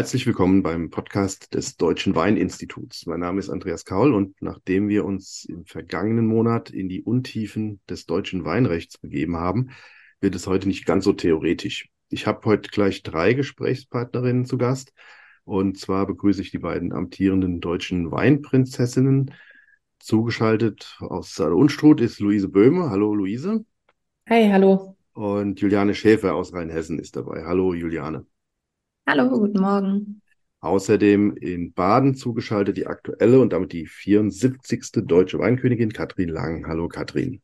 Herzlich willkommen beim Podcast des Deutschen Weininstituts. Mein Name ist Andreas Kaul und nachdem wir uns im vergangenen Monat in die Untiefen des deutschen Weinrechts begeben haben, wird es heute nicht ganz so theoretisch. Ich habe heute gleich drei Gesprächspartnerinnen zu Gast. Und zwar begrüße ich die beiden amtierenden deutschen Weinprinzessinnen. Zugeschaltet aus Saale Unstrut ist Luise Böhme. Hallo Luise. Hi, hallo. Und Juliane Schäfer aus Rheinhessen ist dabei. Hallo Juliane. Hallo, guten Morgen. Außerdem in Baden zugeschaltet die aktuelle und damit die 74. deutsche Weinkönigin Katrin Lang. Hallo Katrin.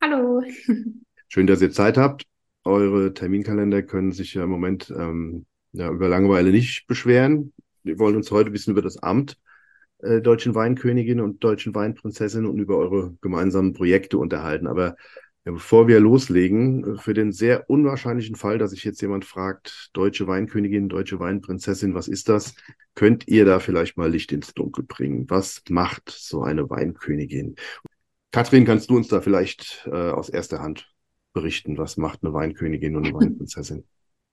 Hallo. Schön, dass ihr Zeit habt. Eure Terminkalender können sich ja im Moment ähm, ja, über Langeweile nicht beschweren. Wir wollen uns heute ein bisschen über das Amt äh, deutschen Weinkönigin und deutschen Weinprinzessin und über eure gemeinsamen Projekte unterhalten. Aber ja, bevor wir loslegen, äh, für den sehr unwahrscheinlichen Fall, dass sich jetzt jemand fragt, deutsche Weinkönigin, deutsche Weinprinzessin, was ist das? Könnt ihr da vielleicht mal Licht ins Dunkel bringen? Was macht so eine Weinkönigin? Kathrin, kannst du uns da vielleicht äh, aus erster Hand berichten? Was macht eine Weinkönigin und eine Weinprinzessin?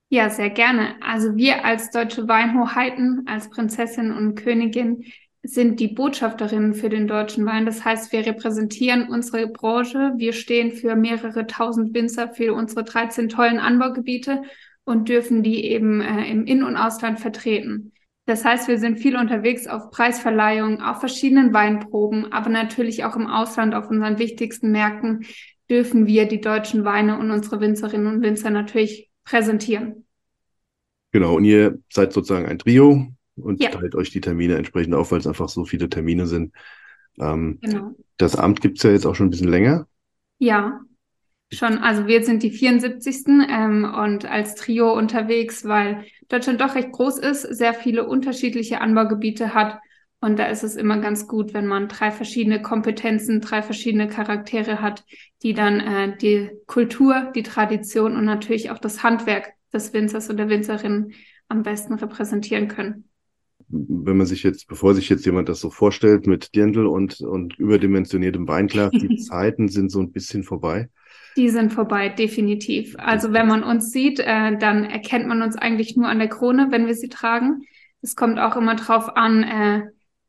Ja, sehr gerne. Also wir als deutsche Weinhoheiten, als Prinzessin und Königin sind die Botschafterinnen für den deutschen Wein. Das heißt, wir repräsentieren unsere Branche. Wir stehen für mehrere tausend Winzer für unsere 13 tollen Anbaugebiete und dürfen die eben äh, im In- und Ausland vertreten. Das heißt, wir sind viel unterwegs auf Preisverleihungen, auf verschiedenen Weinproben, aber natürlich auch im Ausland auf unseren wichtigsten Märkten dürfen wir die deutschen Weine und unsere Winzerinnen und Winzer natürlich präsentieren. Genau, und ihr seid sozusagen ein Trio, und ja. teilt euch die Termine entsprechend auf, weil es einfach so viele Termine sind. Ähm, genau. Das Amt gibt es ja jetzt auch schon ein bisschen länger. Ja, schon. Also wir sind die 74. Ähm, und als Trio unterwegs, weil Deutschland doch recht groß ist, sehr viele unterschiedliche Anbaugebiete hat. Und da ist es immer ganz gut, wenn man drei verschiedene Kompetenzen, drei verschiedene Charaktere hat, die dann äh, die Kultur, die Tradition und natürlich auch das Handwerk des Winzers oder Winzerin am besten repräsentieren können wenn man sich jetzt, bevor sich jetzt jemand das so vorstellt mit Dirndl und, und überdimensioniertem Weinglas, die Zeiten sind so ein bisschen vorbei. Die sind vorbei, definitiv. Also wenn man uns sieht, äh, dann erkennt man uns eigentlich nur an der Krone, wenn wir sie tragen. Es kommt auch immer drauf an, äh,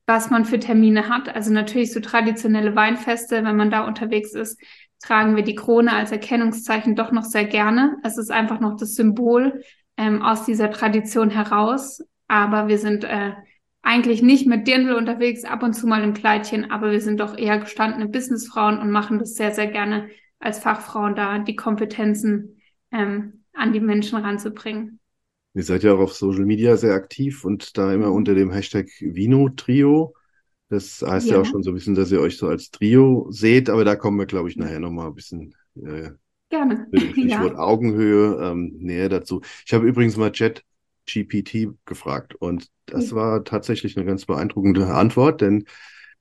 was man für Termine hat. Also natürlich so traditionelle Weinfeste, wenn man da unterwegs ist, tragen wir die Krone als Erkennungszeichen doch noch sehr gerne. Es ist einfach noch das Symbol ähm, aus dieser Tradition heraus. Aber wir sind äh, eigentlich nicht mit Dirndl unterwegs, ab und zu mal im Kleidchen, aber wir sind doch eher gestandene Businessfrauen und machen das sehr, sehr gerne als Fachfrauen da, die Kompetenzen ähm, an die Menschen ranzubringen. Ihr seid ja auch auf Social Media sehr aktiv und da immer unter dem Hashtag Vino Trio. Das heißt ja. ja auch schon so ein bisschen, dass ihr euch so als Trio seht, aber da kommen wir, glaube ich, nachher nochmal ein bisschen äh, Gerne. Stichwort ja. Augenhöhe ähm, näher dazu. Ich habe übrigens mal Chat GPT gefragt. Und das mhm. war tatsächlich eine ganz beeindruckende Antwort, denn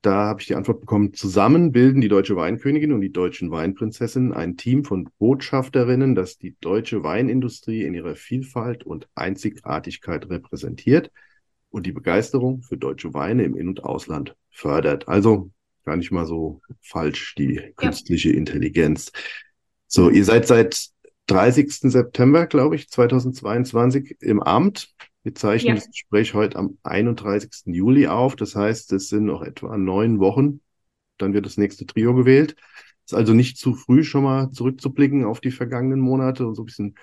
da habe ich die Antwort bekommen, zusammen bilden die deutsche Weinkönigin und die deutschen Weinprinzessinnen ein Team von Botschafterinnen, das die deutsche Weinindustrie in ihrer Vielfalt und Einzigartigkeit repräsentiert und die Begeisterung für deutsche Weine im In- und Ausland fördert. Also gar nicht mal so falsch, die künstliche ja. Intelligenz. So, ihr seid seit 30. September, glaube ich, 2022 im Amt. Wir zeichnen ja. das Gespräch heute am 31. Juli auf. Das heißt, es sind noch etwa neun Wochen. Dann wird das nächste Trio gewählt. Es ist also nicht zu früh, schon mal zurückzublicken auf die vergangenen Monate und so ein bisschen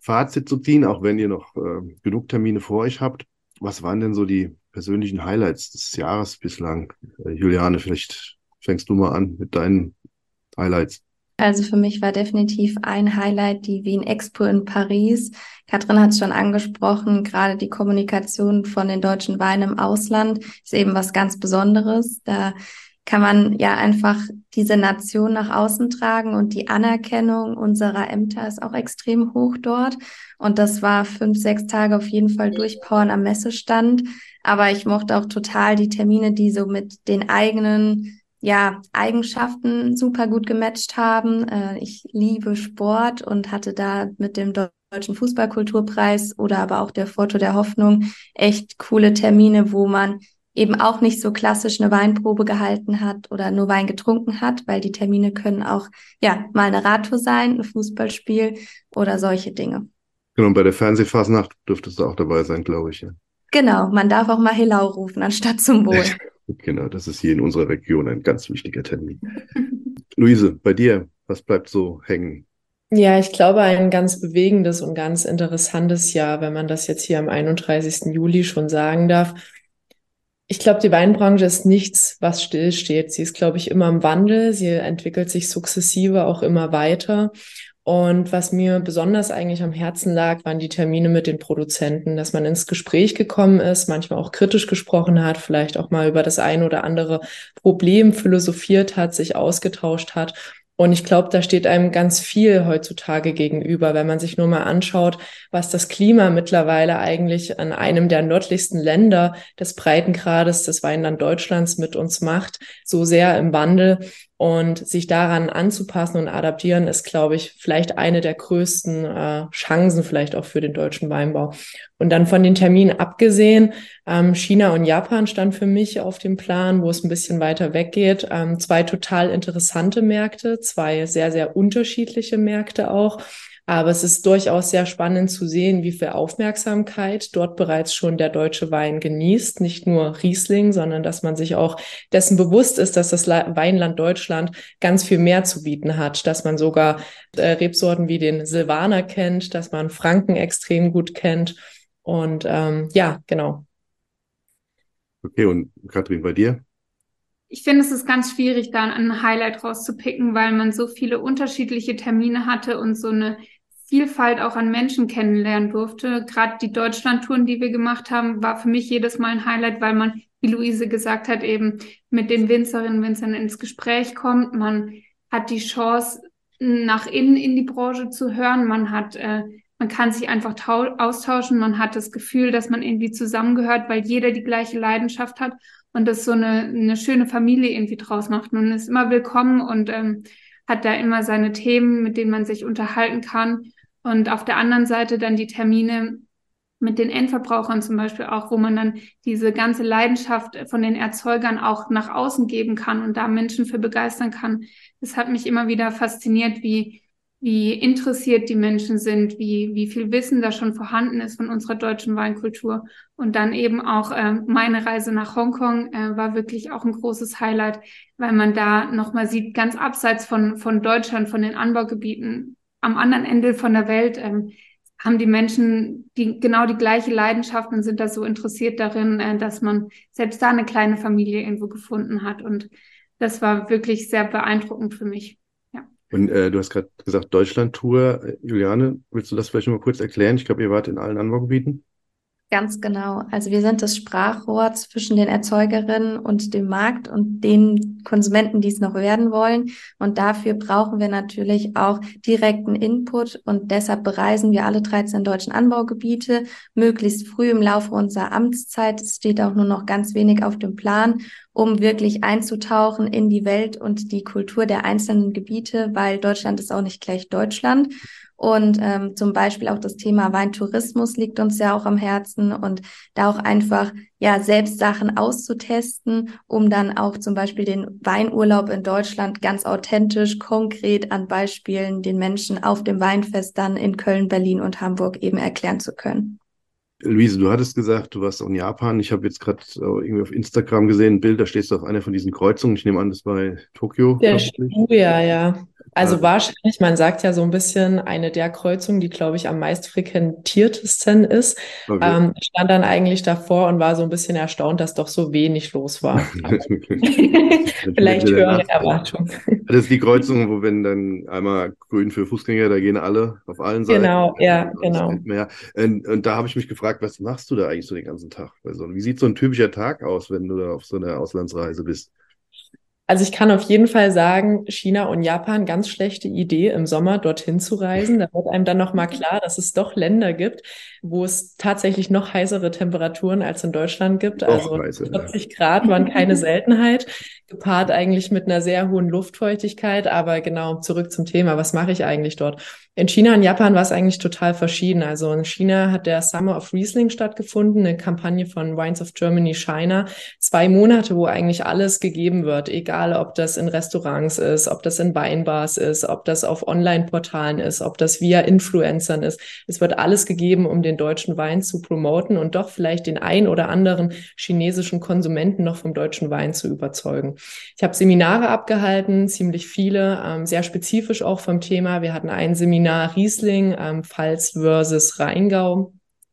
Fazit zu ziehen, auch wenn ihr noch äh, genug Termine vor euch habt. Was waren denn so die persönlichen Highlights des Jahres bislang? Äh, Juliane, vielleicht fängst du mal an mit deinen Highlights. Also für mich war definitiv ein Highlight die Wien Expo in Paris. Katrin hat es schon angesprochen, gerade die Kommunikation von den deutschen Weinen im Ausland ist eben was ganz Besonderes. Da kann man ja einfach diese Nation nach außen tragen und die Anerkennung unserer Ämter ist auch extrem hoch dort. Und das war fünf, sechs Tage auf jeden Fall durchpowern am Messestand. Aber ich mochte auch total die Termine, die so mit den eigenen ja, Eigenschaften super gut gematcht haben. Äh, ich liebe Sport und hatte da mit dem Deutschen Fußballkulturpreis oder aber auch der Foto der Hoffnung echt coole Termine, wo man eben auch nicht so klassisch eine Weinprobe gehalten hat oder nur Wein getrunken hat, weil die Termine können auch, ja, mal eine Radtour sein, ein Fußballspiel oder solche Dinge. Genau, und bei der Fernsehfasnacht dürftest du auch dabei sein, glaube ich. Ja. Genau, man darf auch mal Helau rufen, anstatt zum Wohl. genau, das ist hier in unserer Region ein ganz wichtiger Termin. Luise, bei dir, was bleibt so hängen? Ja, ich glaube, ein ganz bewegendes und ganz interessantes Jahr, wenn man das jetzt hier am 31. Juli schon sagen darf. Ich glaube, die Weinbranche ist nichts, was stillsteht. Sie ist, glaube ich, immer im Wandel. Sie entwickelt sich sukzessive auch immer weiter. Und was mir besonders eigentlich am Herzen lag, waren die Termine mit den Produzenten, dass man ins Gespräch gekommen ist, manchmal auch kritisch gesprochen hat, vielleicht auch mal über das ein oder andere Problem philosophiert hat, sich ausgetauscht hat und ich glaube, da steht einem ganz viel heutzutage gegenüber, wenn man sich nur mal anschaut, was das Klima mittlerweile eigentlich an einem der nördlichsten Länder des Breitengrades des Weinland Deutschlands mit uns macht, so sehr im Wandel. Und sich daran anzupassen und adaptieren, ist, glaube ich, vielleicht eine der größten äh, Chancen vielleicht auch für den deutschen Weinbau. Und dann von den Terminen abgesehen, ähm, China und Japan stand für mich auf dem Plan, wo es ein bisschen weiter weggeht. Ähm, zwei total interessante Märkte, zwei sehr, sehr unterschiedliche Märkte auch. Aber es ist durchaus sehr spannend zu sehen, wie viel Aufmerksamkeit dort bereits schon der deutsche Wein genießt. Nicht nur Riesling, sondern dass man sich auch dessen bewusst ist, dass das Weinland Deutschland ganz viel mehr zu bieten hat. Dass man sogar äh, Rebsorten wie den Silvaner kennt, dass man Franken extrem gut kennt. Und ähm, ja, genau. Okay, und Katrin, bei dir? Ich finde, es ist ganz schwierig, da ein Highlight rauszupicken, weil man so viele unterschiedliche Termine hatte und so eine Vielfalt auch an Menschen kennenlernen durfte. Gerade die Deutschlandtouren, die wir gemacht haben, war für mich jedes Mal ein Highlight, weil man, wie Luise gesagt hat, eben mit den Winzerinnen und Winzern ins Gespräch kommt. Man hat die Chance, nach innen in die Branche zu hören. Man hat, äh, man kann sich einfach austauschen. Man hat das Gefühl, dass man irgendwie zusammengehört, weil jeder die gleiche Leidenschaft hat und das so eine, eine schöne Familie irgendwie draus macht. Man ist immer willkommen und ähm, hat da immer seine Themen, mit denen man sich unterhalten kann. Und auf der anderen Seite dann die Termine mit den Endverbrauchern zum Beispiel auch, wo man dann diese ganze Leidenschaft von den Erzeugern auch nach außen geben kann und da Menschen für begeistern kann. Das hat mich immer wieder fasziniert, wie wie interessiert die Menschen sind, wie, wie viel Wissen da schon vorhanden ist von unserer deutschen Weinkultur. Und dann eben auch äh, meine Reise nach Hongkong äh, war wirklich auch ein großes Highlight, weil man da nochmal sieht, ganz abseits von, von Deutschland, von den Anbaugebieten, am anderen Ende von der Welt, ähm, haben die Menschen die genau die gleiche Leidenschaft und sind da so interessiert darin, äh, dass man selbst da eine kleine Familie irgendwo gefunden hat. Und das war wirklich sehr beeindruckend für mich. Und äh, du hast gerade gesagt, Deutschland-Tour. Juliane, willst du das vielleicht noch mal kurz erklären? Ich glaube, ihr wart in allen Anbaugebieten. Ganz genau. Also wir sind das Sprachrohr zwischen den Erzeugerinnen und dem Markt und den Konsumenten, die es noch werden wollen. Und dafür brauchen wir natürlich auch direkten Input. Und deshalb bereisen wir alle 13 deutschen Anbaugebiete möglichst früh im Laufe unserer Amtszeit. Es steht auch nur noch ganz wenig auf dem Plan, um wirklich einzutauchen in die Welt und die Kultur der einzelnen Gebiete, weil Deutschland ist auch nicht gleich Deutschland. Und ähm, zum Beispiel auch das Thema Weintourismus liegt uns ja auch am Herzen und da auch einfach ja selbst Sachen auszutesten, um dann auch zum Beispiel den Weinurlaub in Deutschland ganz authentisch, konkret an Beispielen den Menschen auf dem Weinfest dann in Köln, Berlin und Hamburg eben erklären zu können. Luise, du hattest gesagt, du warst auch in Japan. Ich habe jetzt gerade irgendwie auf Instagram gesehen, ein Bild, da stehst du auf einer von diesen Kreuzungen. Ich nehme an, das war Tokio. Der Shibuya, ja. Also ah. wahrscheinlich, man sagt ja so ein bisschen eine der Kreuzungen, die, glaube ich, am meist frequentiertesten ist. Okay. Ähm, stand dann eigentlich davor und war so ein bisschen erstaunt, dass doch so wenig los war. Vielleicht höhere Erwartungen. Das ist die Kreuzung, wo wenn dann einmal grün für Fußgänger, da gehen alle auf allen Seiten. Genau, ja, genau. Und, und, da habe ich mich gefragt, was machst du da eigentlich so den ganzen Tag? Wie sieht so ein typischer Tag aus, wenn du da auf so einer Auslandsreise bist? Also ich kann auf jeden Fall sagen, China und Japan, ganz schlechte Idee, im Sommer dorthin zu reisen. Da wird einem dann nochmal klar, dass es doch Länder gibt, wo es tatsächlich noch heißere Temperaturen als in Deutschland gibt. also heiße, 40 ja. Grad waren keine Seltenheit, gepaart eigentlich mit einer sehr hohen Luftfeuchtigkeit. Aber genau, zurück zum Thema, was mache ich eigentlich dort? In China und Japan war es eigentlich total verschieden. Also in China hat der Summer of Riesling stattgefunden, eine Kampagne von Wines of Germany China. Zwei Monate, wo eigentlich alles gegeben wird, egal ob das in Restaurants ist, ob das in Weinbars ist, ob das auf Online-Portalen ist, ob das via Influencern ist. Es wird alles gegeben, um den deutschen Wein zu promoten und doch vielleicht den ein oder anderen chinesischen Konsumenten noch vom deutschen Wein zu überzeugen. Ich habe Seminare abgehalten, ziemlich viele, ähm, sehr spezifisch auch vom Thema. Wir hatten ein Seminar Seminar Riesling, ähm, Pfalz versus Rheingau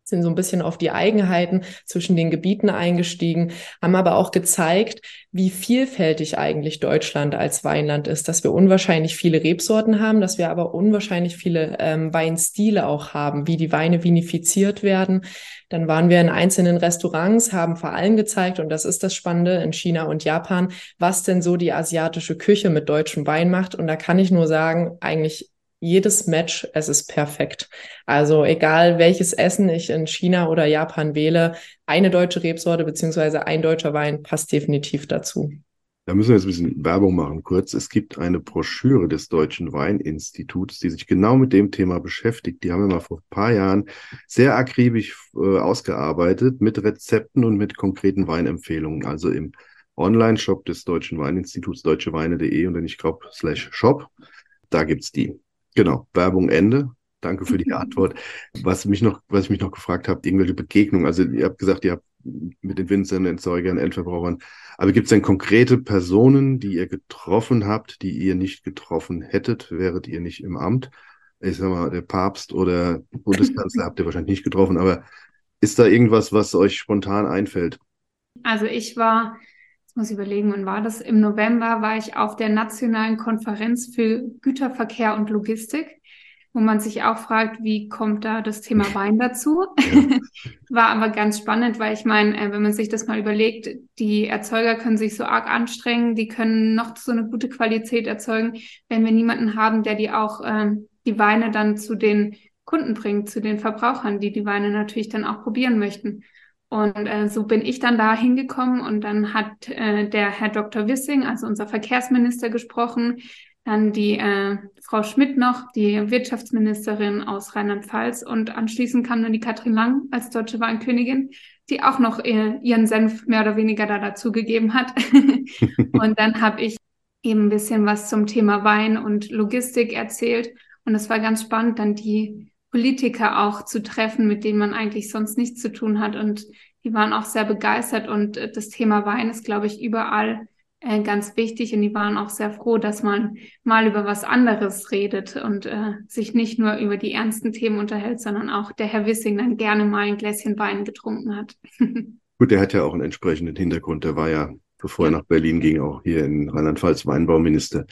sind so ein bisschen auf die Eigenheiten zwischen den Gebieten eingestiegen, haben aber auch gezeigt, wie vielfältig eigentlich Deutschland als Weinland ist, dass wir unwahrscheinlich viele Rebsorten haben, dass wir aber unwahrscheinlich viele ähm, Weinstile auch haben, wie die Weine vinifiziert werden. Dann waren wir in einzelnen Restaurants, haben vor allem gezeigt, und das ist das Spannende in China und Japan, was denn so die asiatische Küche mit deutschem Wein macht. Und da kann ich nur sagen, eigentlich jedes Match, es ist perfekt. Also egal welches Essen ich in China oder Japan wähle, eine deutsche Rebsorte beziehungsweise ein deutscher Wein passt definitiv dazu. Da müssen wir jetzt ein bisschen Werbung machen, kurz. Es gibt eine Broschüre des Deutschen Weininstituts, die sich genau mit dem Thema beschäftigt. Die haben wir mal vor ein paar Jahren sehr akribisch äh, ausgearbeitet mit Rezepten und mit konkreten Weinempfehlungen. Also im Online-Shop des Deutschen Weininstituts, deutscheweine.de und dann ich glaube slash shop. Da gibt's die. Genau, Werbung Ende. Danke für die Antwort. Was mich noch, was ich mich noch gefragt habe, irgendwelche Begegnungen. Also ihr habt gesagt, ihr habt mit den Winzern, Entzeugern, Endverbrauchern. Aber gibt es denn konkrete Personen, die ihr getroffen habt, die ihr nicht getroffen hättet, wäret ihr nicht im Amt? Ich sag mal, der Papst oder Bundeskanzler habt ihr wahrscheinlich nicht getroffen, aber ist da irgendwas, was euch spontan einfällt? Also ich war Jetzt muss ich überlegen, wann war das? Im November war ich auf der Nationalen Konferenz für Güterverkehr und Logistik, wo man sich auch fragt, wie kommt da das Thema Wein dazu? Ja. war aber ganz spannend, weil ich meine, äh, wenn man sich das mal überlegt, die Erzeuger können sich so arg anstrengen, die können noch so eine gute Qualität erzeugen, wenn wir niemanden haben, der die auch äh, die Weine dann zu den Kunden bringt, zu den Verbrauchern, die die Weine natürlich dann auch probieren möchten. Und äh, so bin ich dann da hingekommen und dann hat äh, der Herr Dr. Wissing, also unser Verkehrsminister, gesprochen, dann die äh, Frau Schmidt noch, die Wirtschaftsministerin aus Rheinland-Pfalz und anschließend kam dann die Katrin Lang als deutsche Wahnkönigin, die auch noch äh, ihren Senf mehr oder weniger da dazugegeben hat. und dann habe ich eben ein bisschen was zum Thema Wein und Logistik erzählt und es war ganz spannend, dann die Politiker auch zu treffen, mit denen man eigentlich sonst nichts zu tun hat. Und die waren auch sehr begeistert. Und äh, das Thema Wein ist, glaube ich, überall äh, ganz wichtig. Und die waren auch sehr froh, dass man mal über was anderes redet und äh, sich nicht nur über die ernsten Themen unterhält, sondern auch der Herr Wissing dann gerne mal ein Gläschen Wein getrunken hat. Gut, der hat ja auch einen entsprechenden Hintergrund. Der war ja, bevor er nach Berlin ging, auch hier in Rheinland-Pfalz Weinbauminister.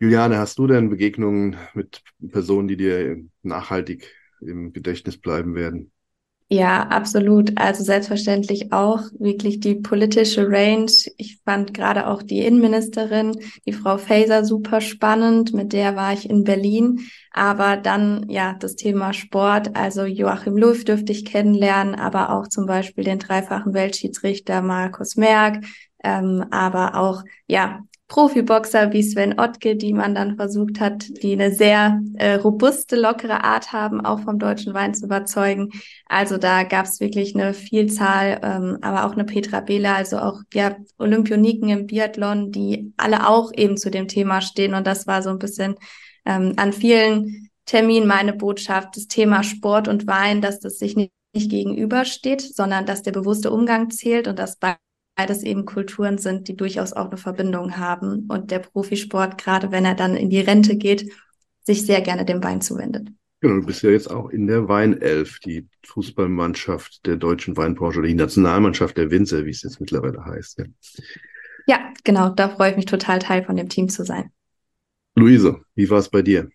Juliane, hast du denn Begegnungen mit Personen, die dir nachhaltig im Gedächtnis bleiben werden? Ja, absolut. Also selbstverständlich auch wirklich die politische Range. Ich fand gerade auch die Innenministerin, die Frau Faeser, super spannend. Mit der war ich in Berlin. Aber dann, ja, das Thema Sport. Also Joachim Löw dürfte ich kennenlernen, aber auch zum Beispiel den dreifachen Weltschiedsrichter Markus Merck. Ähm, aber auch, ja, Profiboxer wie Sven Ottke, die man dann versucht hat, die eine sehr äh, robuste, lockere Art haben, auch vom deutschen Wein zu überzeugen. Also da gab es wirklich eine Vielzahl, ähm, aber auch eine Petra Behler, also auch ja Olympioniken im Biathlon, die alle auch eben zu dem Thema stehen. Und das war so ein bisschen ähm, an vielen Terminen meine Botschaft, das Thema Sport und Wein, dass das sich nicht, nicht gegenübersteht, sondern dass der bewusste Umgang zählt und dass bei beides eben Kulturen sind, die durchaus auch eine Verbindung haben und der Profisport, gerade wenn er dann in die Rente geht, sich sehr gerne dem Wein zuwendet. Genau, du bist ja jetzt auch in der Weinelf, die Fußballmannschaft der deutschen Weinbranche oder die Nationalmannschaft der Winzer, wie es jetzt mittlerweile heißt. Ja. ja, genau, da freue ich mich total, Teil von dem Team zu sein. Luise, wie war es bei dir?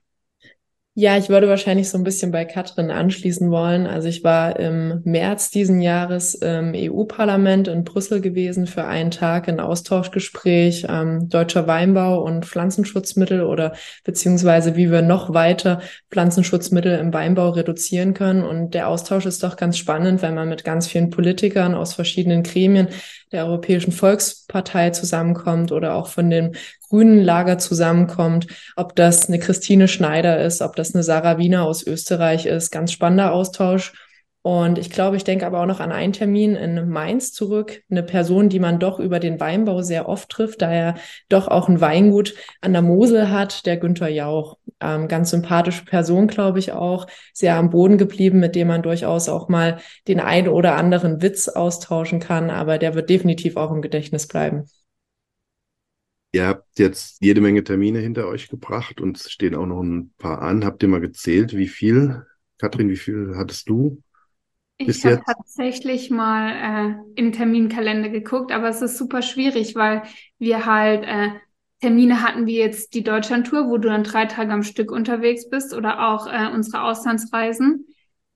Ja, ich würde wahrscheinlich so ein bisschen bei Katrin anschließen wollen. Also ich war im März diesen Jahres im EU-Parlament in Brüssel gewesen für einen Tag ein Austauschgespräch ähm, deutscher Weinbau und Pflanzenschutzmittel oder beziehungsweise wie wir noch weiter Pflanzenschutzmittel im Weinbau reduzieren können. Und der Austausch ist doch ganz spannend, wenn man mit ganz vielen Politikern aus verschiedenen Gremien der Europäischen Volkspartei zusammenkommt oder auch von den grünen Lager zusammenkommt, ob das eine Christine Schneider ist, ob das eine Sarah Wiener aus Österreich ist. Ganz spannender Austausch. Und ich glaube, ich denke aber auch noch an einen Termin in Mainz zurück. Eine Person, die man doch über den Weinbau sehr oft trifft, da er doch auch ein Weingut an der Mosel hat, der Günther Jauch. Ähm, ganz sympathische Person, glaube ich auch. Sehr am Boden geblieben, mit dem man durchaus auch mal den einen oder anderen Witz austauschen kann. Aber der wird definitiv auch im Gedächtnis bleiben. Ihr habt jetzt jede Menge Termine hinter euch gebracht und es stehen auch noch ein paar an. Habt ihr mal gezählt, wie viel? Katrin, wie viel hattest du? Ich habe tatsächlich mal äh, in Terminkalender geguckt, aber es ist super schwierig, weil wir halt äh, Termine hatten wie jetzt die Deutschlandtour, wo du dann drei Tage am Stück unterwegs bist oder auch äh, unsere Auslandsreisen.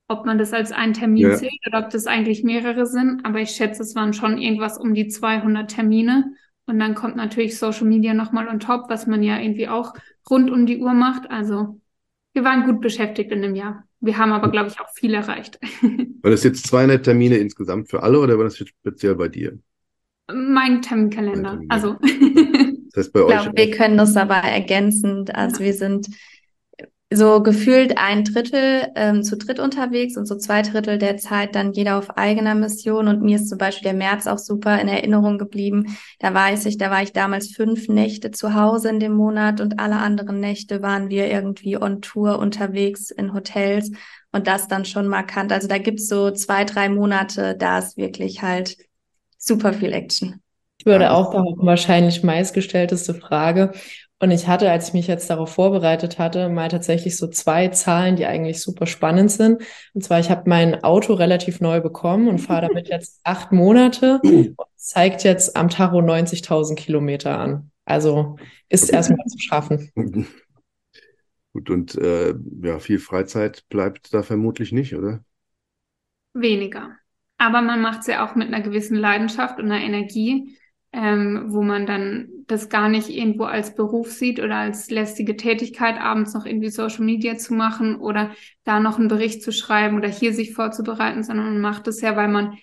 Ob man das als einen Termin ja. zählt oder ob das eigentlich mehrere sind, aber ich schätze, es waren schon irgendwas um die 200 Termine. Und dann kommt natürlich Social Media nochmal on top, was man ja irgendwie auch rund um die Uhr macht. Also wir waren gut beschäftigt in dem Jahr. Wir haben aber, glaube ich, auch viel erreicht. War das jetzt 200 Termine insgesamt für alle oder war das jetzt speziell bei dir? Mein Terminkalender. Termin. Also. Das heißt bei euch. Ich glaube, wir können das aber ergänzend. Also ja. wir sind so gefühlt ein Drittel ähm, zu dritt unterwegs und so zwei Drittel der Zeit dann jeder auf eigener Mission. Und mir ist zum Beispiel der März auch super in Erinnerung geblieben. Da weiß ich, da war ich damals fünf Nächte zu Hause in dem Monat und alle anderen Nächte waren wir irgendwie on Tour unterwegs in Hotels und das dann schon markant. Also da gibt's so zwei, drei Monate, da ist wirklich halt super viel Action. Ich würde auch behaupten, wahrscheinlich meistgestellteste Frage. Und ich hatte, als ich mich jetzt darauf vorbereitet hatte, mal tatsächlich so zwei Zahlen, die eigentlich super spannend sind. Und zwar, ich habe mein Auto relativ neu bekommen und fahre damit jetzt acht Monate und zeigt jetzt am Tacho 90.000 Kilometer an. Also ist erstmal zu schaffen. Gut, und äh, ja, viel Freizeit bleibt da vermutlich nicht, oder? Weniger. Aber man macht es ja auch mit einer gewissen Leidenschaft und einer Energie ähm, wo man dann das gar nicht irgendwo als Beruf sieht oder als lästige Tätigkeit, abends noch irgendwie Social Media zu machen oder da noch einen Bericht zu schreiben oder hier sich vorzubereiten, sondern man macht es ja, weil man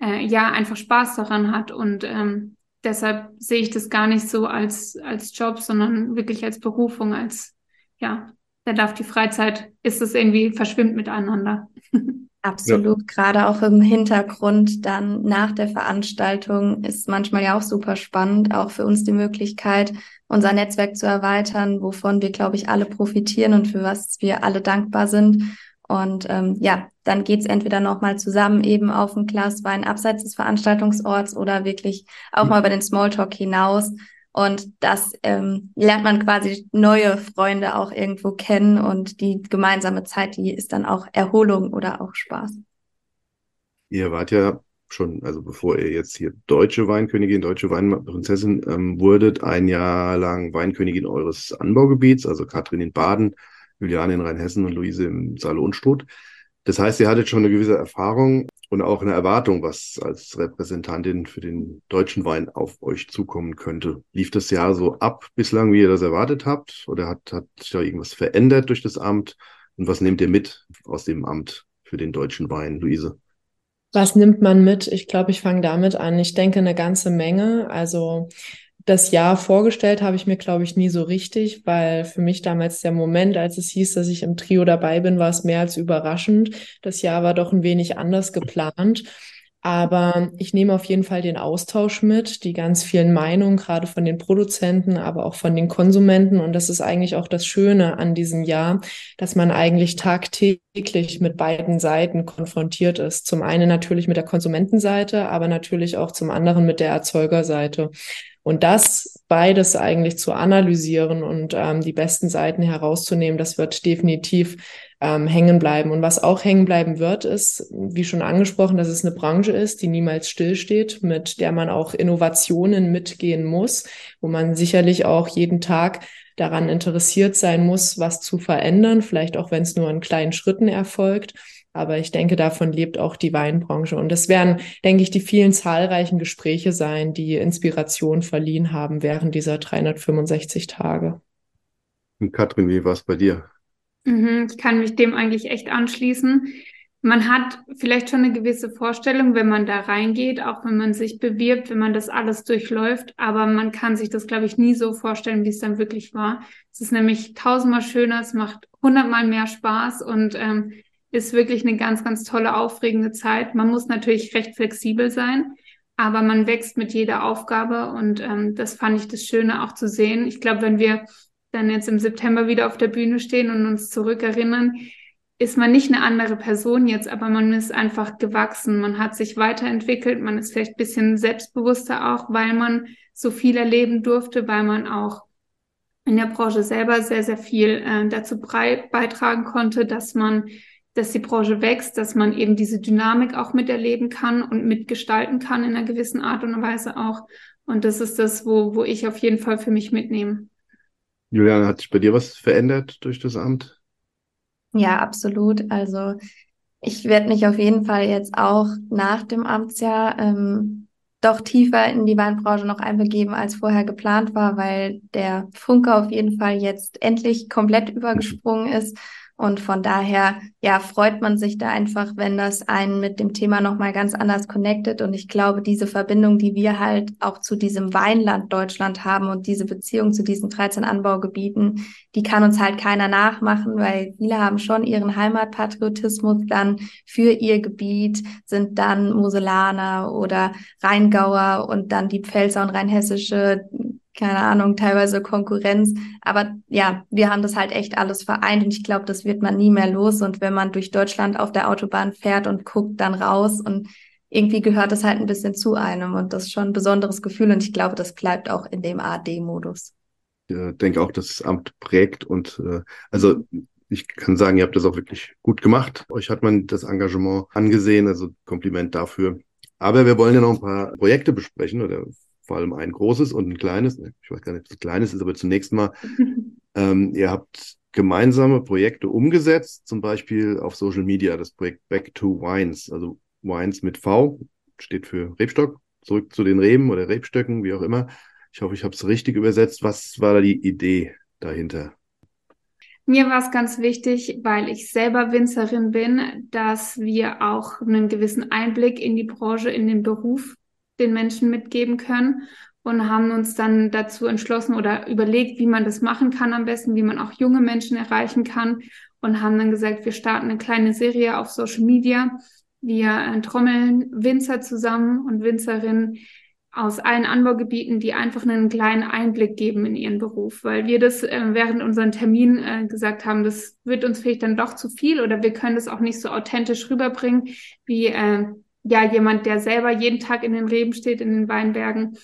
äh, ja einfach Spaß daran hat und ähm, deshalb sehe ich das gar nicht so als, als Job, sondern wirklich als Berufung, als ja, da darf die Freizeit, ist es irgendwie verschwimmt miteinander. Absolut, ja. gerade auch im Hintergrund dann nach der Veranstaltung ist manchmal ja auch super spannend, auch für uns die Möglichkeit, unser Netzwerk zu erweitern, wovon wir, glaube ich, alle profitieren und für was wir alle dankbar sind. Und ähm, ja, dann geht's entweder nochmal zusammen eben auf ein Glas Wein abseits des Veranstaltungsorts oder wirklich auch mhm. mal über den Smalltalk hinaus. Und das ähm, lernt man quasi neue Freunde auch irgendwo kennen und die gemeinsame Zeit, die ist dann auch Erholung oder auch Spaß. Ihr wart ja schon, also bevor ihr jetzt hier deutsche Weinkönigin, deutsche Weinprinzessin ähm, wurdet, ein Jahr lang Weinkönigin eures Anbaugebiets, also Katrin in Baden, Juliane in Rheinhessen und Luise im Saale-Unstrut. Das heißt, ihr hattet schon eine gewisse Erfahrung und auch eine Erwartung, was als Repräsentantin für den deutschen Wein auf euch zukommen könnte. Lief das Jahr so ab bislang, wie ihr das erwartet habt? Oder hat, hat sich da irgendwas verändert durch das Amt? Und was nehmt ihr mit aus dem Amt für den deutschen Wein, Luise? Was nimmt man mit? Ich glaube, ich fange damit an. Ich denke eine ganze Menge. Also das Jahr vorgestellt habe ich mir, glaube ich, nie so richtig, weil für mich damals der Moment, als es hieß, dass ich im Trio dabei bin, war es mehr als überraschend. Das Jahr war doch ein wenig anders geplant. Aber ich nehme auf jeden Fall den Austausch mit, die ganz vielen Meinungen, gerade von den Produzenten, aber auch von den Konsumenten. Und das ist eigentlich auch das Schöne an diesem Jahr, dass man eigentlich tagtäglich mit beiden Seiten konfrontiert ist. Zum einen natürlich mit der Konsumentenseite, aber natürlich auch zum anderen mit der Erzeugerseite. Und das beides eigentlich zu analysieren und ähm, die besten Seiten herauszunehmen, das wird definitiv ähm, hängen bleiben. Und was auch hängen bleiben wird, ist, wie schon angesprochen, dass es eine Branche ist, die niemals stillsteht, mit der man auch Innovationen mitgehen muss, wo man sicherlich auch jeden Tag daran interessiert sein muss, was zu verändern, vielleicht auch wenn es nur in kleinen Schritten erfolgt. Aber ich denke, davon lebt auch die Weinbranche. Und es werden, denke ich, die vielen zahlreichen Gespräche sein, die Inspiration verliehen haben während dieser 365 Tage. Und Katrin, wie war es bei dir? Mhm, ich kann mich dem eigentlich echt anschließen. man hat vielleicht schon eine gewisse Vorstellung, wenn man da reingeht, auch wenn man sich bewirbt, wenn man das alles durchläuft, aber man kann sich das, glaube ich, nie so vorstellen, wie es dann wirklich war. Es ist nämlich tausendmal schöner, es macht hundertmal mehr Spaß und ähm, ist wirklich eine ganz, ganz tolle, aufregende Zeit. Man muss natürlich recht flexibel sein, aber man wächst mit jeder Aufgabe und ähm, das fand ich das Schöne auch zu sehen. Ich glaube, wenn wir dann jetzt im September wieder auf der Bühne stehen und uns zurückerinnern, ist man nicht eine andere Person jetzt, aber man ist einfach gewachsen, man hat sich weiterentwickelt, man ist vielleicht ein bisschen selbstbewusster auch, weil man so viel erleben durfte, weil man auch in der Branche selber sehr, sehr viel äh, dazu beitragen konnte, dass man, dass die Branche wächst, dass man eben diese Dynamik auch miterleben kann und mitgestalten kann in einer gewissen Art und Weise auch. Und das ist das, wo, wo ich auf jeden Fall für mich mitnehme. Juliane, hat sich bei dir was verändert durch das Amt? Ja, absolut. Also ich werde mich auf jeden Fall jetzt auch nach dem Amtsjahr ähm, doch tiefer in die Weinbranche noch einbegeben, als vorher geplant war, weil der Funke auf jeden Fall jetzt endlich komplett übergesprungen ist und von daher, ja, freut man sich da einfach, wenn das einen mit dem Thema nochmal ganz anders connectet. Und ich glaube, diese Verbindung, die wir halt auch zu diesem Weinland Deutschland haben und diese Beziehung zu diesen 13 Anbaugebieten, die kann uns halt keiner nachmachen, weil viele haben schon ihren Heimatpatriotismus dann für ihr Gebiet, sind dann Moselaner oder Rheingauer und dann die Pfälzer und Rheinhessische keine Ahnung, teilweise Konkurrenz. Aber ja, wir haben das halt echt alles vereint und ich glaube, das wird man nie mehr los. Und wenn man durch Deutschland auf der Autobahn fährt und guckt dann raus und irgendwie gehört das halt ein bisschen zu einem und das ist schon ein besonderes Gefühl und ich glaube, das bleibt auch in dem AD-Modus. Ich denke auch, dass das Amt prägt und äh, also ich kann sagen, ihr habt das auch wirklich gut gemacht. Euch hat man das Engagement angesehen, also Kompliment dafür. Aber wir wollen ja noch ein paar Projekte besprechen oder vor allem ein großes und ein kleines. Ich weiß gar nicht, ob es kleines ist, aber zunächst mal, ähm, ihr habt gemeinsame Projekte umgesetzt, zum Beispiel auf Social Media, das Projekt Back to Wines, also Wines mit V, steht für Rebstock, zurück zu den Reben oder Rebstöcken, wie auch immer. Ich hoffe, ich habe es richtig übersetzt. Was war da die Idee dahinter? Mir war es ganz wichtig, weil ich selber Winzerin bin, dass wir auch einen gewissen Einblick in die Branche, in den Beruf den Menschen mitgeben können und haben uns dann dazu entschlossen oder überlegt, wie man das machen kann am besten, wie man auch junge Menschen erreichen kann und haben dann gesagt, wir starten eine kleine Serie auf Social Media. Wir äh, trommeln Winzer zusammen und Winzerinnen aus allen Anbaugebieten, die einfach einen kleinen Einblick geben in ihren Beruf, weil wir das äh, während unseren Termin äh, gesagt haben, das wird uns vielleicht dann doch zu viel oder wir können das auch nicht so authentisch rüberbringen, wie äh, ja jemand, der selber jeden Tag in den Reben steht, in den Weinbergen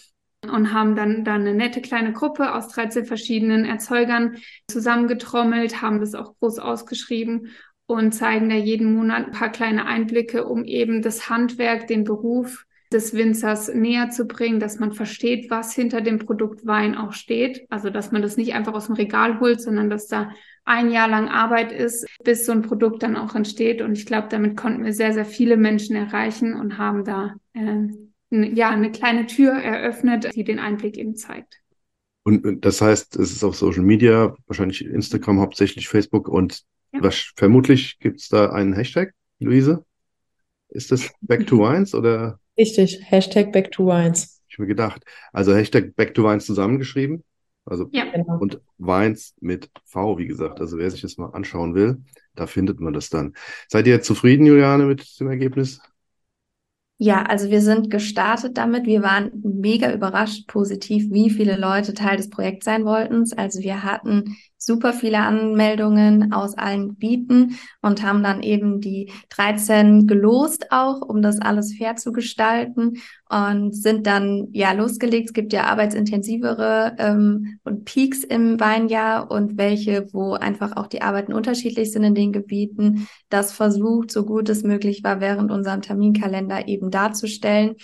und haben dann, dann eine nette kleine Gruppe aus 13 verschiedenen Erzeugern zusammengetrommelt, haben das auch groß ausgeschrieben und zeigen da jeden Monat ein paar kleine Einblicke, um eben das Handwerk, den Beruf des Winzers näher zu bringen, dass man versteht, was hinter dem Produkt Wein auch steht. Also, dass man das nicht einfach aus dem Regal holt, sondern dass da ein Jahr lang Arbeit ist, bis so ein Produkt dann auch entsteht. Und ich glaube, damit konnten wir sehr, sehr viele Menschen erreichen und haben da äh, ja eine kleine Tür eröffnet, die den Einblick eben zeigt. Und das heißt, es ist auf Social Media, wahrscheinlich Instagram, hauptsächlich Facebook und ja. was, vermutlich gibt es da einen Hashtag, Luise? Ist das Back to Wines oder? Richtig, Hashtag Back to Wines. Ich mir gedacht. Also Hashtag Back to Wines zusammengeschrieben. Also ja. Genau. und Weins mit V, wie gesagt. Also wer sich das mal anschauen will, da findet man das dann. Seid ihr zufrieden, Juliane, mit dem Ergebnis? Ja, also wir sind gestartet damit. Wir waren mega überrascht positiv, wie viele Leute Teil des Projekts sein wollten. Also wir hatten super viele Anmeldungen aus allen Gebieten und haben dann eben die 13 gelost auch, um das alles fair zu gestalten und sind dann ja losgelegt. Es gibt ja arbeitsintensivere ähm, und Peaks im Weinjahr und welche, wo einfach auch die Arbeiten unterschiedlich sind in den Gebieten. Das versucht, so gut es möglich war, während unserem Terminkalender eben darzustellen.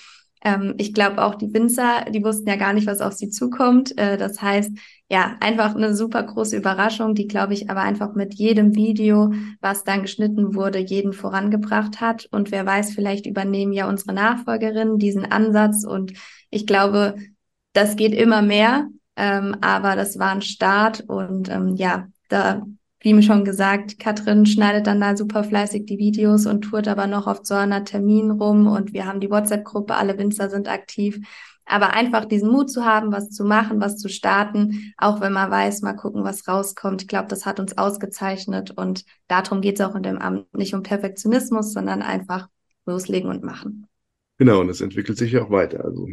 Ähm, ich glaube auch die Winzer, die wussten ja gar nicht, was auf sie zukommt. Äh, das heißt, ja, einfach eine super große Überraschung, die, glaube ich, aber einfach mit jedem Video, was dann geschnitten wurde, jeden vorangebracht hat. Und wer weiß, vielleicht übernehmen ja unsere Nachfolgerinnen diesen Ansatz. Und ich glaube, das geht immer mehr. Ähm, aber das war ein Start und ähm, ja, da wie mir schon gesagt, Katrin schneidet dann da super fleißig die Videos und tourt aber noch auf 200 Terminen rum und wir haben die WhatsApp-Gruppe, alle Winzer sind aktiv. Aber einfach diesen Mut zu haben, was zu machen, was zu starten, auch wenn man weiß, mal gucken, was rauskommt. Ich glaube, das hat uns ausgezeichnet und darum geht es auch in dem Amt nicht um Perfektionismus, sondern einfach loslegen und machen. Genau, und es entwickelt sich ja auch weiter. Also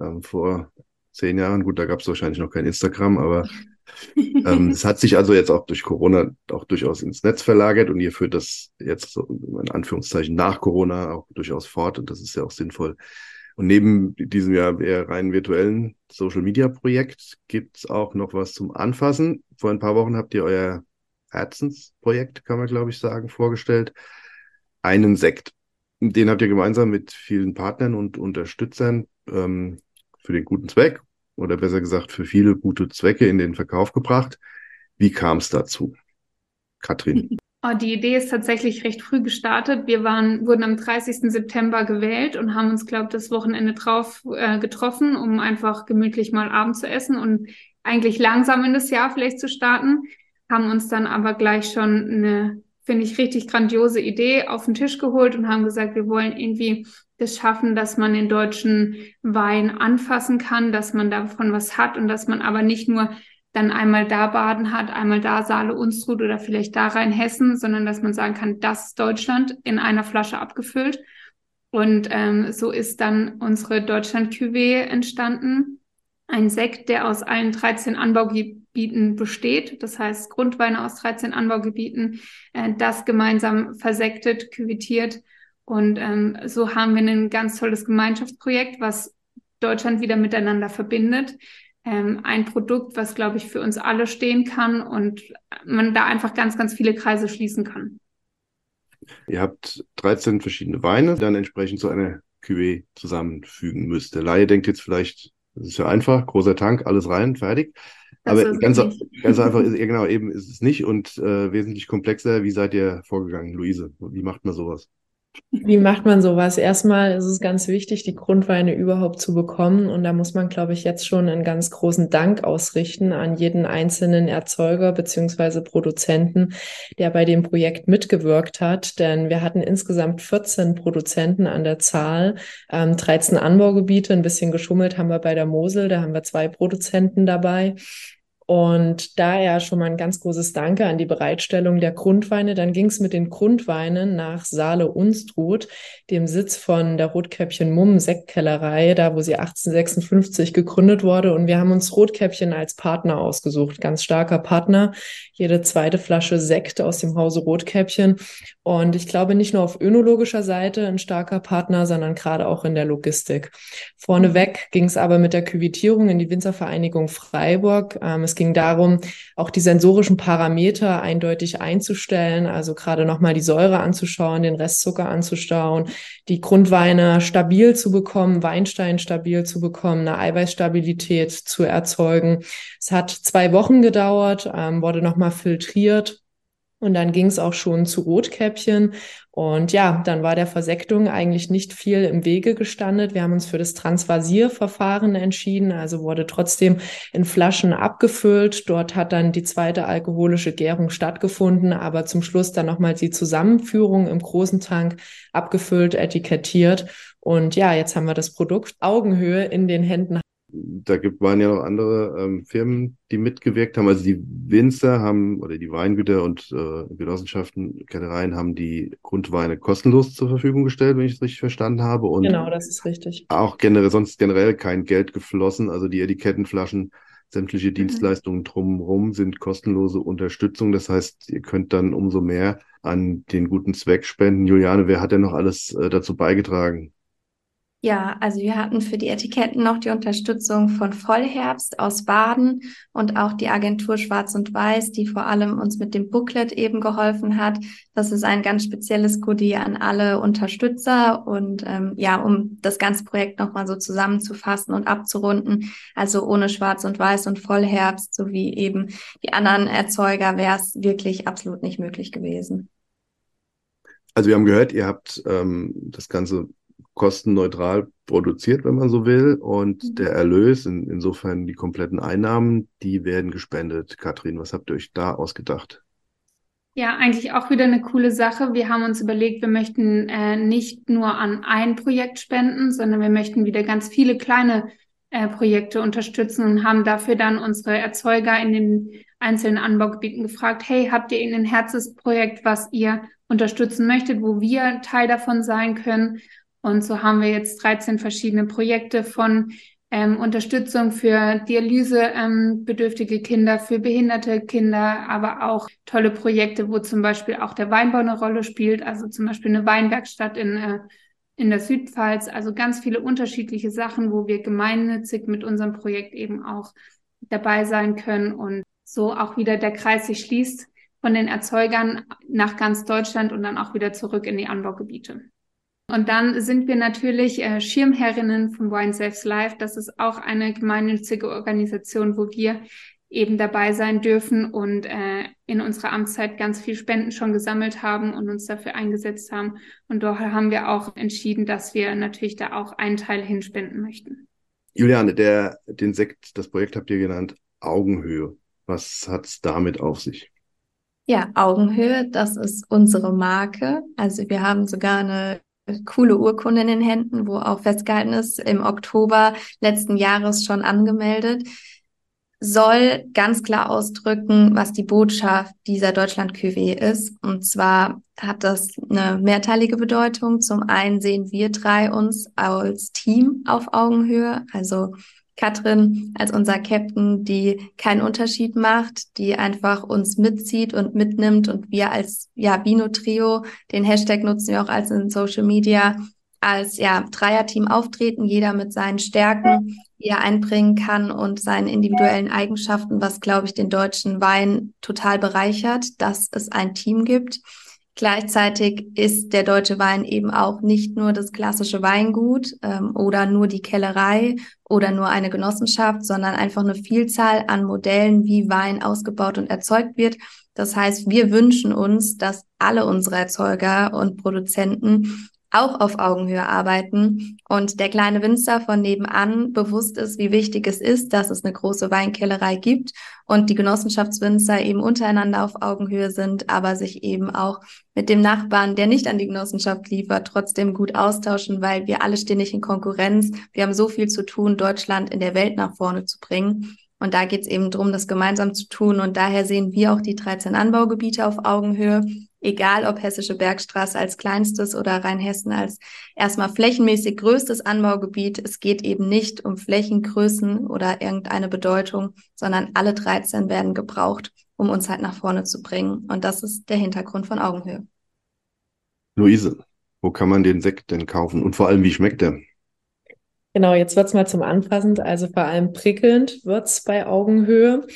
ähm, vor zehn Jahren, gut, da gab es wahrscheinlich noch kein Instagram, aber ähm, es hat sich also jetzt auch durch Corona auch durchaus ins Netz verlagert und ihr führt das jetzt so in Anführungszeichen nach Corona auch durchaus fort und das ist ja auch sinnvoll. Und neben diesem ja eher rein virtuellen Social Media Projekt gibt es auch noch was zum Anfassen. Vor ein paar Wochen habt ihr euer Herzensprojekt, kann man glaube ich sagen, vorgestellt. Einen Sekt. Den habt ihr gemeinsam mit vielen Partnern und Unterstützern ähm, für den guten Zweck oder besser gesagt für viele gute Zwecke in den Verkauf gebracht. Wie kam es dazu? Katrin. Oh, die Idee ist tatsächlich recht früh gestartet. Wir waren, wurden am 30. September gewählt und haben uns, glaube ich, das Wochenende drauf äh, getroffen, um einfach gemütlich mal Abend zu essen und eigentlich langsam in das Jahr vielleicht zu starten. Haben uns dann aber gleich schon eine, finde ich, richtig grandiose Idee auf den Tisch geholt und haben gesagt, wir wollen irgendwie das schaffen, dass man den deutschen Wein anfassen kann, dass man davon was hat und dass man aber nicht nur dann einmal da Baden hat, einmal da Saale Unstrut oder vielleicht da rein Hessen, sondern dass man sagen kann, das ist Deutschland in einer Flasche abgefüllt. Und ähm, so ist dann unsere Deutschland Cuvée entstanden. Ein Sekt, der aus allen 13 Anbaugebieten besteht. Das heißt, Grundweine aus 13 Anbaugebieten, äh, das gemeinsam versektet, küvitiert und ähm, so haben wir ein ganz tolles Gemeinschaftsprojekt, was Deutschland wieder miteinander verbindet. Ähm, ein Produkt, was, glaube ich, für uns alle stehen kann und man da einfach ganz, ganz viele Kreise schließen kann. Ihr habt 13 verschiedene Weine, dann entsprechend zu einer Cuvée zusammenfügen müsst. Der Laie denkt jetzt vielleicht, das ist ja einfach, großer Tank, alles rein, fertig. Das Aber ganz, ganz einfach ist, ja genau, eben ist es nicht und äh, wesentlich komplexer. Wie seid ihr vorgegangen, Luise? Wie macht man sowas? Wie macht man sowas? Erstmal ist es ganz wichtig, die Grundweine überhaupt zu bekommen. Und da muss man, glaube ich, jetzt schon einen ganz großen Dank ausrichten an jeden einzelnen Erzeuger beziehungsweise Produzenten, der bei dem Projekt mitgewirkt hat. Denn wir hatten insgesamt 14 Produzenten an der Zahl, ähm, 13 Anbaugebiete. Ein bisschen geschummelt haben wir bei der Mosel, da haben wir zwei Produzenten dabei. Und daher schon mal ein ganz großes Danke an die Bereitstellung der Grundweine. Dann ging es mit den Grundweinen nach Saale Unstrut, dem Sitz von der Rotkäppchen Mumm Sektkellerei, da wo sie 1856 gegründet wurde. Und wir haben uns Rotkäppchen als Partner ausgesucht, ganz starker Partner. Jede zweite Flasche Sekt aus dem Hause Rotkäppchen. Und ich glaube nicht nur auf önologischer Seite ein starker Partner, sondern gerade auch in der Logistik. Vorneweg ging es aber mit der Küvitierung in die Winzervereinigung Freiburg. Ähm, es ging darum, auch die sensorischen Parameter eindeutig einzustellen, also gerade nochmal die Säure anzuschauen, den Restzucker anzustauen, die Grundweine stabil zu bekommen, Weinstein stabil zu bekommen, eine Eiweißstabilität zu erzeugen. Es hat zwei Wochen gedauert, ähm, wurde nochmal filtriert und dann ging es auch schon zu Rotkäppchen. Und ja, dann war der Versektung eigentlich nicht viel im Wege gestandet. Wir haben uns für das Transvasierverfahren entschieden, also wurde trotzdem in Flaschen abgefüllt. Dort hat dann die zweite alkoholische Gärung stattgefunden, aber zum Schluss dann nochmal die Zusammenführung im großen Tank abgefüllt, etikettiert. Und ja, jetzt haben wir das Produkt Augenhöhe in den Händen da gibt, waren ja noch andere ähm, Firmen, die mitgewirkt haben. Also die Winzer haben oder die Weingüter und äh, Genossenschaften, Kellereien haben die Grundweine kostenlos zur Verfügung gestellt, wenn ich es richtig verstanden habe. Und genau, das ist richtig. Auch generell, sonst generell kein Geld geflossen. Also die Etikettenflaschen, sämtliche mhm. Dienstleistungen drumherum sind kostenlose Unterstützung. Das heißt, ihr könnt dann umso mehr an den guten Zweck spenden. Juliane, wer hat denn noch alles äh, dazu beigetragen? Ja, also wir hatten für die Etiketten noch die Unterstützung von Vollherbst aus Baden und auch die Agentur Schwarz und Weiß, die vor allem uns mit dem Booklet eben geholfen hat. Das ist ein ganz spezielles Goodie an alle Unterstützer und ähm, ja, um das ganze Projekt nochmal so zusammenzufassen und abzurunden. Also ohne Schwarz und Weiß und Vollherbst sowie eben die anderen Erzeuger wäre es wirklich absolut nicht möglich gewesen. Also wir haben gehört, ihr habt ähm, das Ganze kostenneutral produziert, wenn man so will. Und mhm. der Erlös, in, insofern die kompletten Einnahmen, die werden gespendet. Katrin, was habt ihr euch da ausgedacht? Ja, eigentlich auch wieder eine coole Sache. Wir haben uns überlegt, wir möchten äh, nicht nur an ein Projekt spenden, sondern wir möchten wieder ganz viele kleine äh, Projekte unterstützen und haben dafür dann unsere Erzeuger in den einzelnen Anbaugebieten gefragt, hey, habt ihr irgendein Herzensprojekt, was ihr unterstützen möchtet, wo wir Teil davon sein können? Und so haben wir jetzt 13 verschiedene Projekte von ähm, Unterstützung für dialysebedürftige ähm, Kinder, für behinderte Kinder, aber auch tolle Projekte, wo zum Beispiel auch der Weinbau eine Rolle spielt, also zum Beispiel eine Weinwerkstatt in, äh, in der Südpfalz, also ganz viele unterschiedliche Sachen, wo wir gemeinnützig mit unserem Projekt eben auch dabei sein können. Und so auch wieder der Kreis sich schließt von den Erzeugern nach ganz Deutschland und dann auch wieder zurück in die Anbaugebiete. Und dann sind wir natürlich äh, Schirmherrinnen von Wine Saves Life. Das ist auch eine gemeinnützige Organisation, wo wir eben dabei sein dürfen und äh, in unserer Amtszeit ganz viel Spenden schon gesammelt haben und uns dafür eingesetzt haben. Und dort haben wir auch entschieden, dass wir natürlich da auch einen Teil hinspenden möchten. Juliane, der, den Sekt, das Projekt habt ihr genannt Augenhöhe. Was hat's damit auf sich? Ja, Augenhöhe, das ist unsere Marke. Also wir haben sogar eine coole Urkunde in den Händen, wo auch festgehalten ist, im Oktober letzten Jahres schon angemeldet, soll ganz klar ausdrücken, was die Botschaft dieser Deutschland-QW ist. Und zwar hat das eine mehrteilige Bedeutung. Zum einen sehen wir drei uns als Team auf Augenhöhe, also Katrin als unser Captain, die keinen Unterschied macht, die einfach uns mitzieht und mitnimmt und wir als ja Vino Trio, den Hashtag nutzen wir auch als in Social Media als ja Dreierteam auftreten, jeder mit seinen Stärken, die er einbringen kann und seinen individuellen Eigenschaften, was glaube ich den deutschen Wein total bereichert, dass es ein Team gibt. Gleichzeitig ist der deutsche Wein eben auch nicht nur das klassische Weingut ähm, oder nur die Kellerei oder nur eine Genossenschaft, sondern einfach eine Vielzahl an Modellen, wie Wein ausgebaut und erzeugt wird. Das heißt, wir wünschen uns, dass alle unsere Erzeuger und Produzenten auch auf Augenhöhe arbeiten und der kleine Winzer von nebenan bewusst ist, wie wichtig es ist, dass es eine große Weinkellerei gibt und die Genossenschaftswinzer eben untereinander auf Augenhöhe sind, aber sich eben auch mit dem Nachbarn, der nicht an die Genossenschaft liefert, trotzdem gut austauschen, weil wir alle stehen nicht in Konkurrenz. Wir haben so viel zu tun, Deutschland in der Welt nach vorne zu bringen. Und da geht es eben darum, das gemeinsam zu tun. Und daher sehen wir auch die 13 Anbaugebiete auf Augenhöhe egal ob Hessische Bergstraße als kleinstes oder Rheinhessen als erstmal flächenmäßig größtes Anbaugebiet. Es geht eben nicht um Flächengrößen oder irgendeine Bedeutung, sondern alle 13 werden gebraucht, um uns halt nach vorne zu bringen. Und das ist der Hintergrund von Augenhöhe. Luise, wo kann man den Sekt denn kaufen? Und vor allem, wie schmeckt der? Genau, jetzt wird's mal zum Anfassend, also vor allem prickelnd wird's bei Augenhöhe.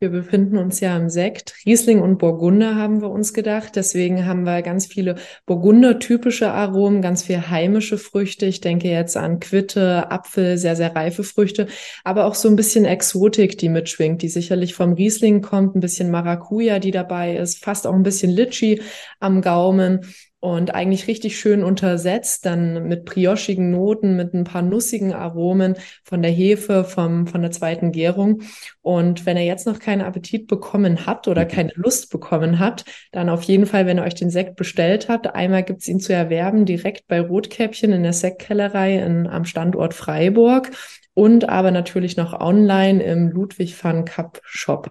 Wir befinden uns ja im Sekt. Riesling und Burgunder haben wir uns gedacht. Deswegen haben wir ganz viele Burgunder-typische Aromen, ganz viel heimische Früchte. Ich denke jetzt an Quitte, Apfel, sehr, sehr reife Früchte, aber auch so ein bisschen Exotik, die mitschwingt, die sicherlich vom Riesling kommt, ein bisschen Maracuja, die dabei ist, fast auch ein bisschen Litchi am Gaumen und eigentlich richtig schön untersetzt, dann mit brioschigen Noten, mit ein paar nussigen Aromen von der Hefe, vom, von der zweiten Gärung. Und wenn ihr jetzt noch keinen Appetit bekommen habt oder keine Lust bekommen habt, dann auf jeden Fall, wenn ihr euch den Sekt bestellt habt, einmal gibt's ihn zu erwerben direkt bei Rotkäppchen in der Sektkellerei in, am Standort Freiburg und aber natürlich noch online im Ludwig van Cup Shop.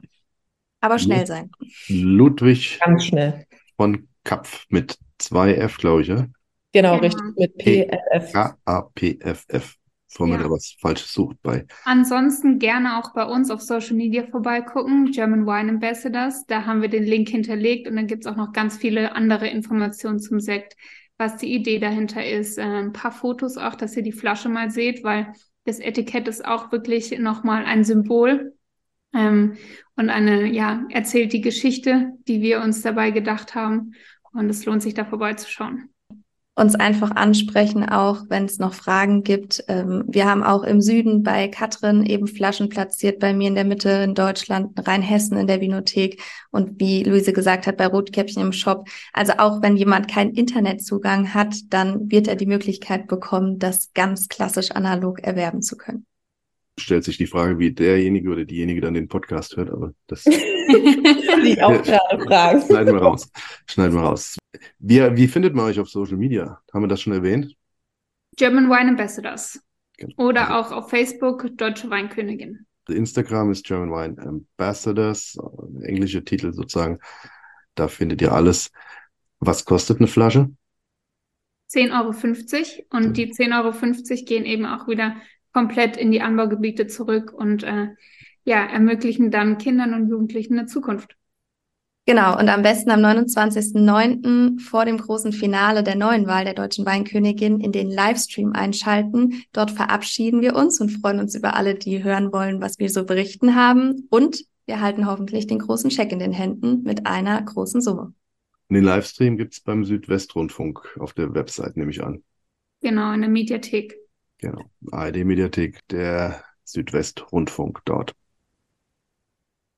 Aber schnell sein. Ludwig Ganz schnell. von Kapf mit 2F, glaube ich, ja? Genau, genau. richtig, mit PFF. K-A-P-F-F. Bevor man ja. da was Falsches sucht bei. Ansonsten gerne auch bei uns auf Social Media vorbeigucken, German Wine Ambassadors. Da haben wir den Link hinterlegt und dann gibt es auch noch ganz viele andere Informationen zum Sekt, was die Idee dahinter ist. Äh, ein paar Fotos auch, dass ihr die Flasche mal seht, weil das Etikett ist auch wirklich nochmal ein Symbol ähm, und eine, ja, erzählt die Geschichte, die wir uns dabei gedacht haben. Und es lohnt sich da vorbeizuschauen. Uns einfach ansprechen, auch wenn es noch Fragen gibt. Ähm, wir haben auch im Süden bei Katrin eben Flaschen platziert, bei mir in der Mitte in Deutschland, Rheinhessen in der Vinothek und wie Luise gesagt hat, bei Rotkäppchen im Shop. Also auch wenn jemand keinen Internetzugang hat, dann wird er die Möglichkeit bekommen, das ganz klassisch analog erwerben zu können. Stellt sich die Frage, wie derjenige oder diejenige dann den Podcast hört, aber das Die auch gerade fragen. schneiden wir raus. Schneiden wir raus. Wie, wie findet man euch auf Social Media? Haben wir das schon erwähnt? German Wine Ambassadors. Genau. Oder auch auf Facebook Deutsche Weinkönigin. Instagram ist German Wine Ambassadors, englische Titel sozusagen. Da findet ihr alles. Was kostet eine Flasche? 10,50 Euro und die 10,50 Euro gehen eben auch wieder komplett in die Anbaugebiete zurück und äh, ja, ermöglichen dann Kindern und Jugendlichen eine Zukunft. Genau, und am besten am 29.09. vor dem großen Finale der neuen Wahl der deutschen Weinkönigin in den Livestream einschalten. Dort verabschieden wir uns und freuen uns über alle, die hören wollen, was wir so berichten haben. Und wir halten hoffentlich den großen Scheck in den Händen mit einer großen Summe. Und den Livestream gibt's beim Südwestrundfunk auf der Website, nehme ich an. Genau, in der Mediathek. Genau. ARD-Mediathek, der Südwestrundfunk dort.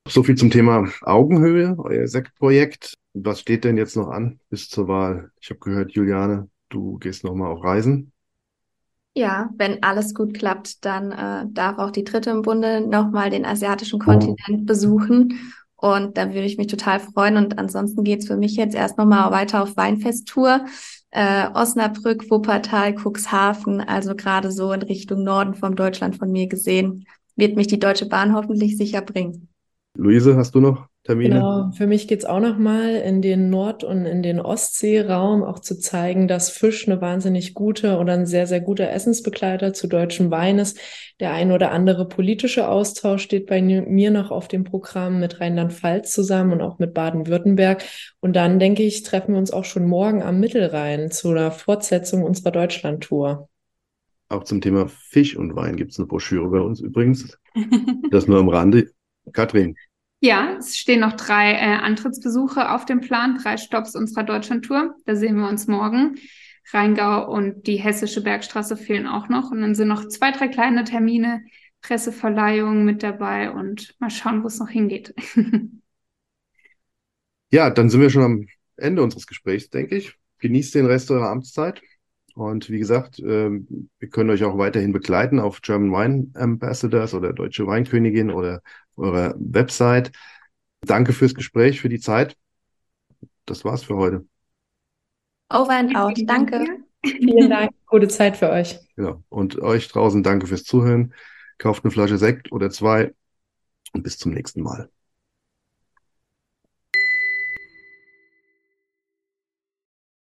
So viel zum Thema Augenhöhe, euer Sektprojekt. Was steht denn jetzt noch an bis zur Wahl? Ich habe gehört, Juliane, du gehst nochmal auf Reisen. Ja, wenn alles gut klappt, dann äh, darf auch die dritte im Bunde nochmal den asiatischen Kontinent besuchen. Und da würde ich mich total freuen. Und ansonsten geht's für mich jetzt erst nochmal weiter auf Weinfesttour. Äh, Osnabrück, Wuppertal, Cuxhaven, also gerade so in Richtung Norden vom Deutschland von mir gesehen, wird mich die Deutsche Bahn hoffentlich sicher bringen. Luise, hast du noch Termine? Genau, für mich geht's auch nochmal in den Nord- und in den Ostseeraum, auch zu zeigen, dass Fisch eine wahnsinnig gute oder ein sehr, sehr guter Essensbegleiter zu deutschem Wein ist. Der ein oder andere politische Austausch steht bei mir noch auf dem Programm mit Rheinland-Pfalz zusammen und auch mit Baden-Württemberg. Und dann, denke ich, treffen wir uns auch schon morgen am Mittelrhein zu einer Fortsetzung unserer Deutschland-Tour. Auch zum Thema Fisch und Wein gibt's eine Broschüre bei uns übrigens. Das nur am Rande. Katrin, Ja, es stehen noch drei äh, Antrittsbesuche auf dem Plan, drei Stops unserer Deutschlandtour. Da sehen wir uns morgen. Rheingau und die Hessische Bergstraße fehlen auch noch. Und dann sind noch zwei, drei kleine Termine, Presseverleihungen mit dabei und mal schauen, wo es noch hingeht. ja, dann sind wir schon am Ende unseres Gesprächs, denke ich. Genießt den Rest eurer Amtszeit. Und wie gesagt, ähm, wir können euch auch weiterhin begleiten auf German Wine Ambassadors oder Deutsche Weinkönigin oder eurer Website. Danke fürs Gespräch, für die Zeit. Das war's für heute. Over and out. Danke. Vielen Dank, gute Zeit für euch. Ja, und euch draußen danke fürs Zuhören. Kauft eine Flasche Sekt oder zwei und bis zum nächsten Mal.